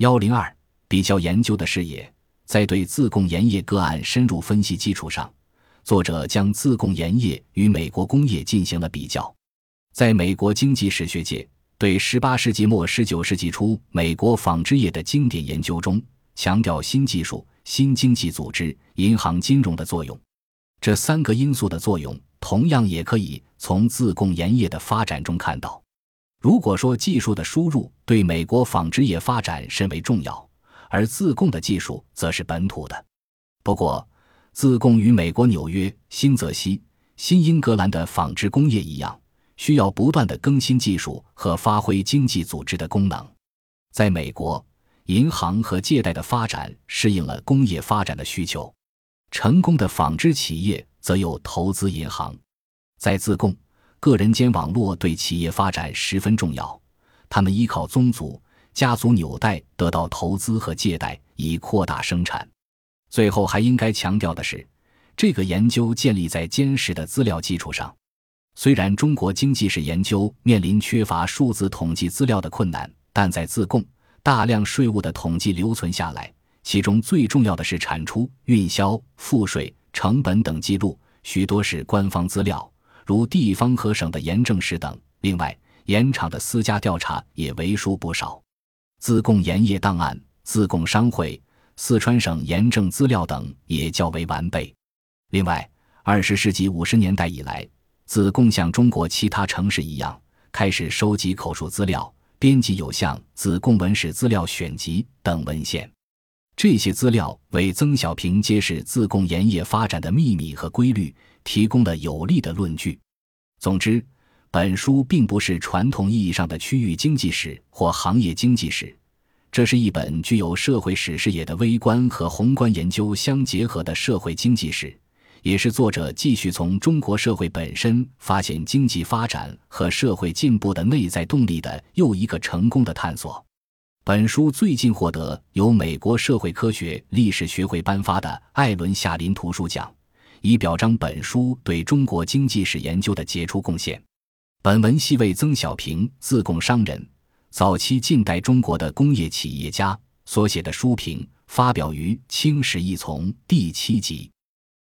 幺零二比较研究的视野，在对自贡盐业个案深入分析基础上，作者将自贡盐业与美国工业进行了比较。在美国经济史学界对十八世纪末十九世纪初美国纺织业的经典研究中，强调新技术、新经济组织、银行金融的作用。这三个因素的作用，同样也可以从自贡盐业的发展中看到。如果说技术的输入对美国纺织业发展甚为重要，而自贡的技术则是本土的。不过，自贡与美国纽约、新泽西、新英格兰的纺织工业一样，需要不断的更新技术和发挥经济组织的功能。在美国，银行和借贷的发展适应了工业发展的需求。成功的纺织企业则有投资银行，在自贡，个人间网络对企业发展十分重要。他们依靠宗族、家族纽带得到投资和借贷，以扩大生产。最后还应该强调的是，这个研究建立在坚实的资料基础上。虽然中国经济史研究面临缺乏数字统计资料的困难，但在自贡，大量税务的统计留存下来。其中最重要的是产出、运销、赋税、成本等记录，许多是官方资料，如地方和省的盐政史等。另外，盐场的私家调查也为数不少。自贡盐业档案、自贡商会、四川省盐政资料等也较为完备。另外，二十世纪五十年代以来，自贡像中国其他城市一样，开始收集口述资料，编辑有像《自贡文史资料选集》等文献。这些资料为曾小平揭示自贡盐业发展的秘密和规律提供了有力的论据。总之，本书并不是传统意义上的区域经济史或行业经济史，这是一本具有社会史视野的微观和宏观研究相结合的社会经济史，也是作者继续从中国社会本身发现经济发展和社会进步的内在动力的又一个成功的探索。本书最近获得由美国社会科学历史学会颁发的艾伦·夏林图书奖，以表彰本书对中国经济史研究的杰出贡献。本文系为曾小平，自贡商人，早期近代中国的工业企业家所写的书评，发表于《清史一丛》第七集。